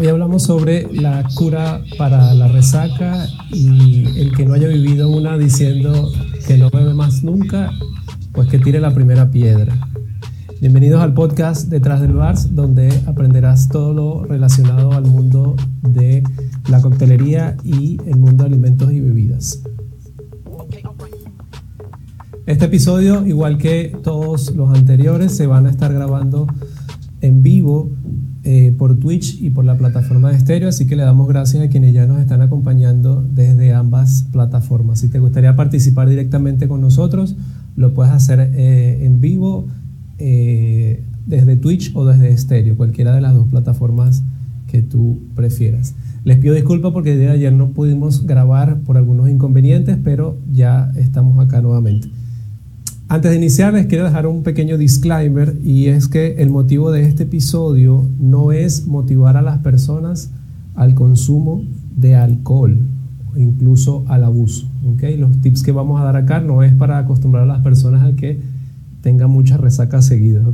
Hoy hablamos sobre la cura para la resaca y el que no haya vivido una diciendo que no bebe más nunca, pues que tire la primera piedra. Bienvenidos al podcast Detrás del Bars, donde aprenderás todo lo relacionado al mundo de la coctelería y el mundo de alimentos y bebidas. Este episodio, igual que todos los anteriores, se van a estar grabando en vivo eh, por Twitch y por la plataforma de estéreo, así que le damos gracias a quienes ya nos están acompañando desde ambas plataformas. Si te gustaría participar directamente con nosotros, lo puedes hacer eh, en vivo eh, desde Twitch o desde estéreo, cualquiera de las dos plataformas que tú prefieras. Les pido disculpas porque de ayer no pudimos grabar por algunos inconvenientes, pero ya estamos acá nuevamente. Antes de iniciar les quiero dejar un pequeño disclaimer y es que el motivo de este episodio no es motivar a las personas al consumo de alcohol o incluso al abuso. ¿okay? Los tips que vamos a dar acá no es para acostumbrar a las personas a que tengan muchas resacas seguidas.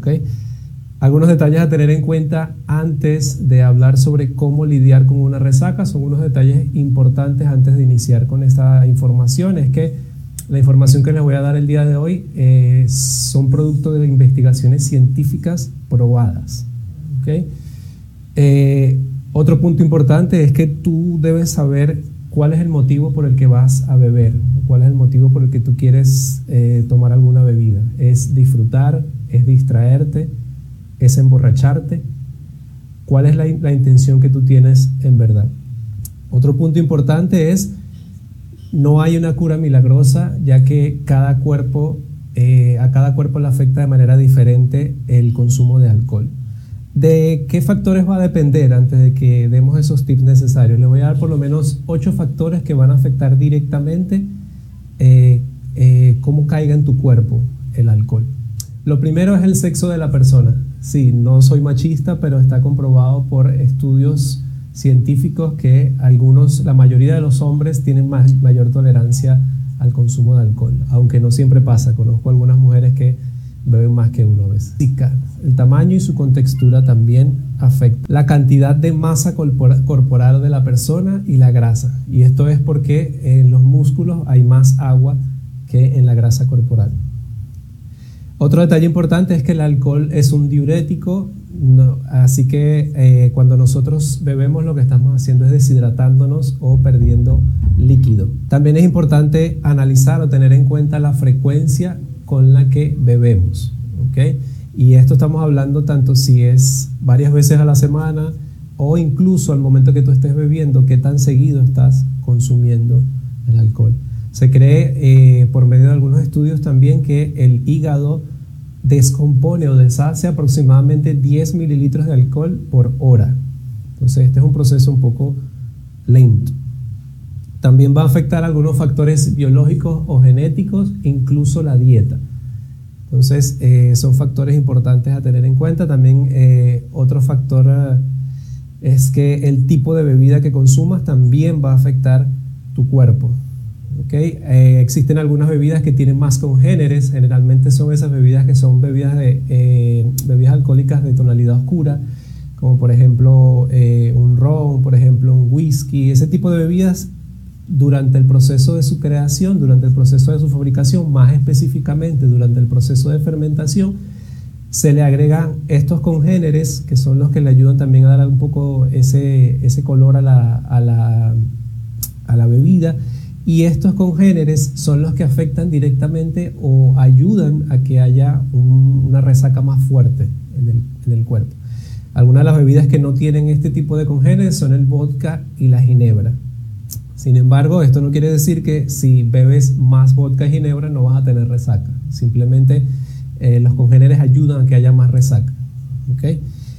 Algunos detalles a tener en cuenta antes de hablar sobre cómo lidiar con una resaca son unos detalles importantes antes de iniciar con esta información. Es que la información que les voy a dar el día de hoy eh, son producto de investigaciones científicas probadas. Eh, otro punto importante es que tú debes saber cuál es el motivo por el que vas a beber, cuál es el motivo por el que tú quieres eh, tomar alguna bebida. ¿Es disfrutar? ¿Es distraerte? ¿Es emborracharte? ¿Cuál es la, la intención que tú tienes en verdad? Otro punto importante es no hay una cura milagrosa, ya que cada cuerpo, eh, a cada cuerpo le afecta de manera diferente el consumo de alcohol. ¿De qué factores va a depender antes de que demos esos tips necesarios? Le voy a dar por lo menos ocho factores que van a afectar directamente eh, eh, cómo caiga en tu cuerpo el alcohol. Lo primero es el sexo de la persona. Sí, no soy machista, pero está comprobado por estudios científicos que algunos, la mayoría de los hombres tienen más, mayor tolerancia al consumo de alcohol, aunque no siempre pasa. Conozco algunas mujeres que beben más que uno veces. El tamaño y su contextura también afecta la cantidad de masa corporal de la persona y la grasa. Y esto es porque en los músculos hay más agua que en la grasa corporal. Otro detalle importante es que el alcohol es un diurético no, así que eh, cuando nosotros bebemos lo que estamos haciendo es deshidratándonos o perdiendo líquido. También es importante analizar o tener en cuenta la frecuencia con la que bebemos. Y esto estamos hablando tanto si es varias veces a la semana o incluso al momento que tú estés bebiendo, qué tan seguido estás consumiendo el alcohol. Se cree eh, por medio de algunos estudios también que el hígado descompone o deshace aproximadamente 10 mililitros de alcohol por hora. Entonces este es un proceso un poco lento. También va a afectar algunos factores biológicos o genéticos, incluso la dieta. Entonces eh, son factores importantes a tener en cuenta. También eh, otro factor eh, es que el tipo de bebida que consumas también va a afectar tu cuerpo. Eh, existen algunas bebidas que tienen más congéneres, generalmente son esas bebidas que son bebidas, de, eh, bebidas alcohólicas de tonalidad oscura, como por ejemplo eh, un ron, por ejemplo un whisky, ese tipo de bebidas durante el proceso de su creación, durante el proceso de su fabricación, más específicamente durante el proceso de fermentación, se le agregan estos congéneres que son los que le ayudan también a dar un poco ese, ese color a la, a la, a la bebida y estos congéneres son los que afectan directamente o ayudan a que haya una resaca más fuerte en el, cuerpo. Algunas de las bebidas que no tienen este tipo de congéneres son el vodka y la ginebra. Sin embargo, esto no quiere decir que si bebes más vodka y ginebra no vas a tener resaca. Simplemente eh, los congéneres ayudan a que haya más resaca.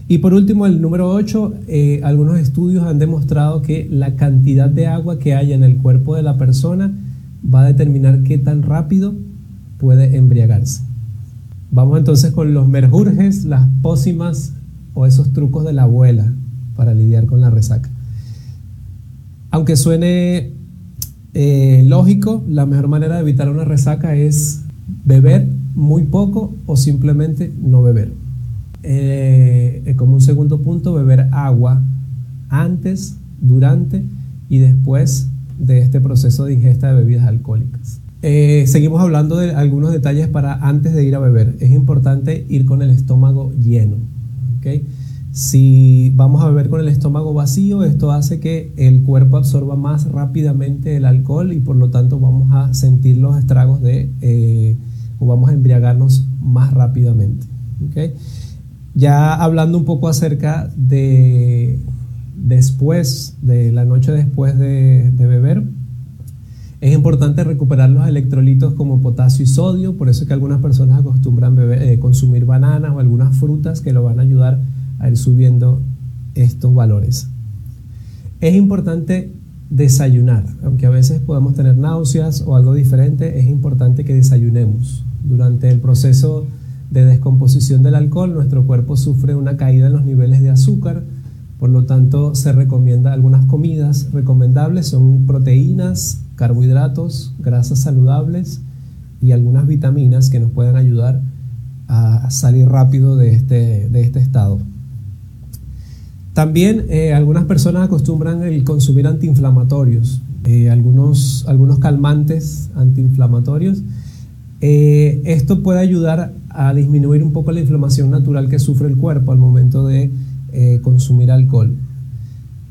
Y por último, el número 8, eh, algunos estudios han demostrado que la cantidad de agua que haya en el cuerpo de la persona va a determinar qué tan rápido puede embriagarse. Vamos entonces con los merjurjes, las pócimas o esos trucos de la abuela para lidiar con la resaca. Aunque suene eh, lógico, la mejor manera de evitar una resaca es beber muy poco o simplemente no beber. Eh, como un segundo punto, beber agua antes, durante y después de este proceso de ingesta de bebidas alcohólicas. Eh, seguimos hablando de algunos detalles para antes de ir a beber. Es importante ir con el estómago lleno. Si vamos a beber con el estómago vacío, esto hace que el cuerpo absorba más rápidamente el alcohol y por lo tanto vamos a sentir los estragos de, eh, o vamos a embriagarnos más rápidamente. Ya hablando un poco acerca de después, de la noche después de, beber, es importante recuperar los electrolitos como potasio y sodio, por eso es que algunas personas acostumbran eh, consumir bananas o algunas frutas que lo van a ayudar a ir subiendo estos valores. Es importante desayunar, aunque a veces podamos tener náuseas o algo diferente, es importante que desayunemos. Durante el proceso de descomposición del alcohol, nuestro cuerpo sufre una caída en los niveles de azúcar, por lo tanto, se recomienda algunas comidas recomendables, son proteínas, carbohidratos, grasas saludables y algunas vitaminas que nos pueden ayudar a salir rápido de este, de este estado. También eh, algunas personas acostumbran el consumir antiinflamatorios, eh, algunos, algunos calmantes antiinflamatorios. Eh, esto puede ayudar a disminuir un poco la inflamación natural que sufre el cuerpo al momento de eh, consumir alcohol.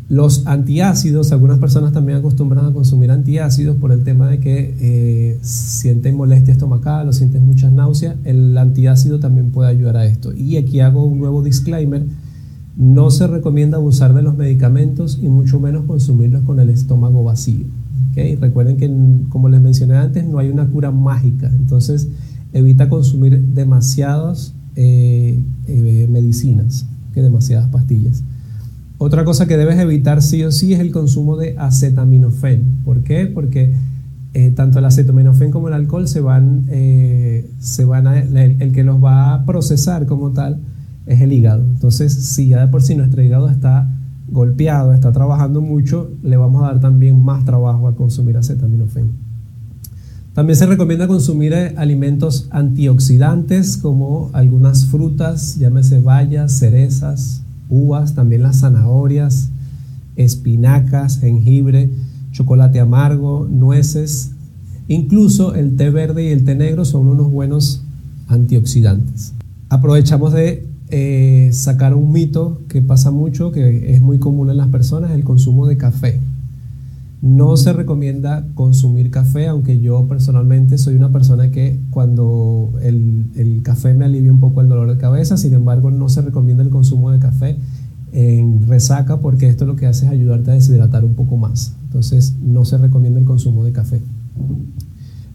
Los antiácidos, algunas personas también acostumbran a consumir antiácidos por el tema de que eh, sienten molestia estomacal o sienten muchas náuseas. El antiácido también puede ayudar a esto. Y aquí hago un nuevo disclaimer. No se recomienda abusar de los medicamentos y mucho menos consumirlos con el estómago vacío. Recuerden que, como les mencioné antes, no hay una cura mágica. Entonces, evita consumir demasiadas eh, medicinas que demasiadas pastillas. Otra cosa que debes evitar sí o sí es el consumo de acetaminofén. ¿Por qué? Porque eh, tanto el acetaminofén como el alcohol se van, eh, se van a, el, que los va a procesar como tal es el hígado. Entonces, si ya de por sí nuestro hígado está golpeado, está trabajando mucho, le vamos a dar también más trabajo a consumir acetaminofén. También se recomienda consumir eh, alimentos antioxidantes como algunas frutas, llámese bayas, cerezas, uvas, también las zanahorias, espinacas, jengibre, chocolate amargo, nueces. Incluso el té verde y el té negro son unos buenos antioxidantes. Aprovechamos de eh, sacar un mito que pasa mucho, que es muy común en las personas, el consumo de café. No se recomienda consumir café, aunque yo personalmente soy una persona que cuando el, café me alivia un poco el dolor de cabeza, sin embargo no se recomienda el consumo de café en resaca porque esto lo que hace es ayudarte a deshidratar un poco más. Entonces no se recomienda el consumo de café.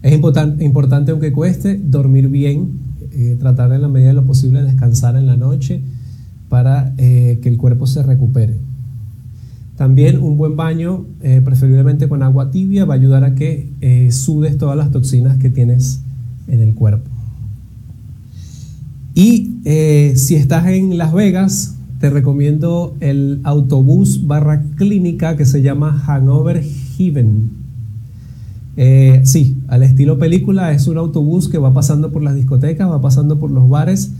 Es importante, aunque cueste, dormir bien, eh, tratar en la medida de lo posible de descansar en la noche para eh, que el cuerpo se recupere. También un buen baño, eh, preferiblemente con agua tibia, va a ayudar a que eh, sudes todas las toxinas que tienes en el cuerpo. Y eh, si estás en Las Vegas, te recomiendo el autobús barra clínica que se llama Hanover Heaven. sí, al estilo película, es un autobús que va pasando por las discotecas, va pasando por los bares,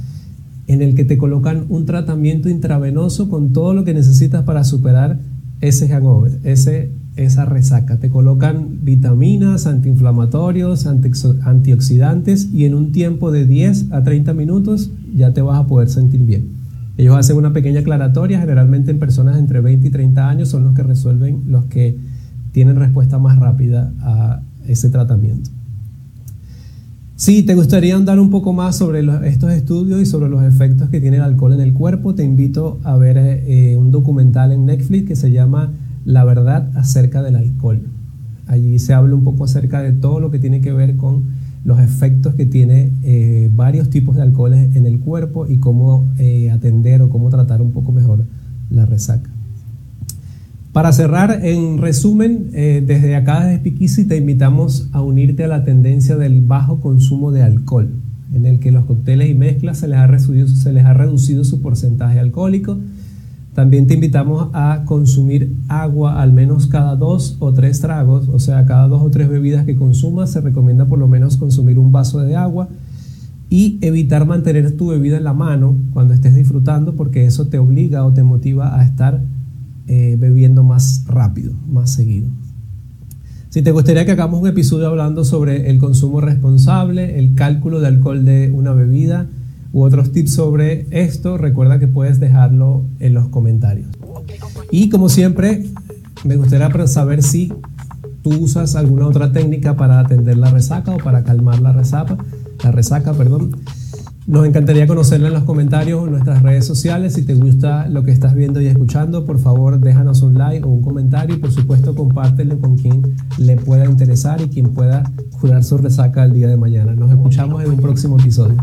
en el que te colocan un tratamiento intravenoso con todo lo que necesitas para superar ese hangover, ese, esa resaca. Te colocan vitaminas, antiinflamatorios, antioxidantes y en un tiempo de 10 a 30 minutos ya te vas a poder sentir bien. Ellos hacen una pequeña aclaratoria, generalmente en personas entre 20 y 30 años son los que resuelven, los que tienen respuesta más rápida a ese tratamiento. Si te gustaría andar un poco más sobre estos estudios y sobre los efectos que tiene el alcohol en el cuerpo, te invito a ver eh, un documental en Netflix que se llama La verdad acerca del alcohol. Allí se habla un poco acerca de todo lo que tiene que ver con los efectos que tiene eh, varios tipos de alcoholes en el cuerpo y cómo eh, atender o cómo tratar un poco mejor la resaca. Para cerrar, en resumen, eh, desde acá desde Piquisi te invitamos a unirte a la tendencia del bajo consumo de alcohol, en el que los cócteles y mezclas se les ha reducido, se les ha reducido su porcentaje alcohólico. También te invitamos a consumir agua al menos cada dos o tres tragos, o sea, cada dos o tres bebidas que consumas se recomienda por lo menos consumir un vaso de agua y evitar mantener tu bebida en la mano cuando estés disfrutando porque eso te obliga o te motiva a estar eh, bebiendo más rápido, más seguido. Si te gustaría que hagamos un episodio hablando sobre el consumo responsable, el cálculo de alcohol de una bebida u otros tips sobre esto, recuerda que puedes dejarlo en los comentarios. Y como siempre, me gustaría saber si tú usas alguna otra técnica para atender la resaca o para calmar la resaca, la resaca, perdón. Nos encantaría conocerla en los comentarios o en nuestras redes sociales. Si te gusta lo que estás viendo y escuchando, por favor déjanos un like o un comentario y por supuesto compártelo con quien le pueda interesar y quien pueda curar su resaca el día de mañana. Nos escuchamos en un próximo episodio.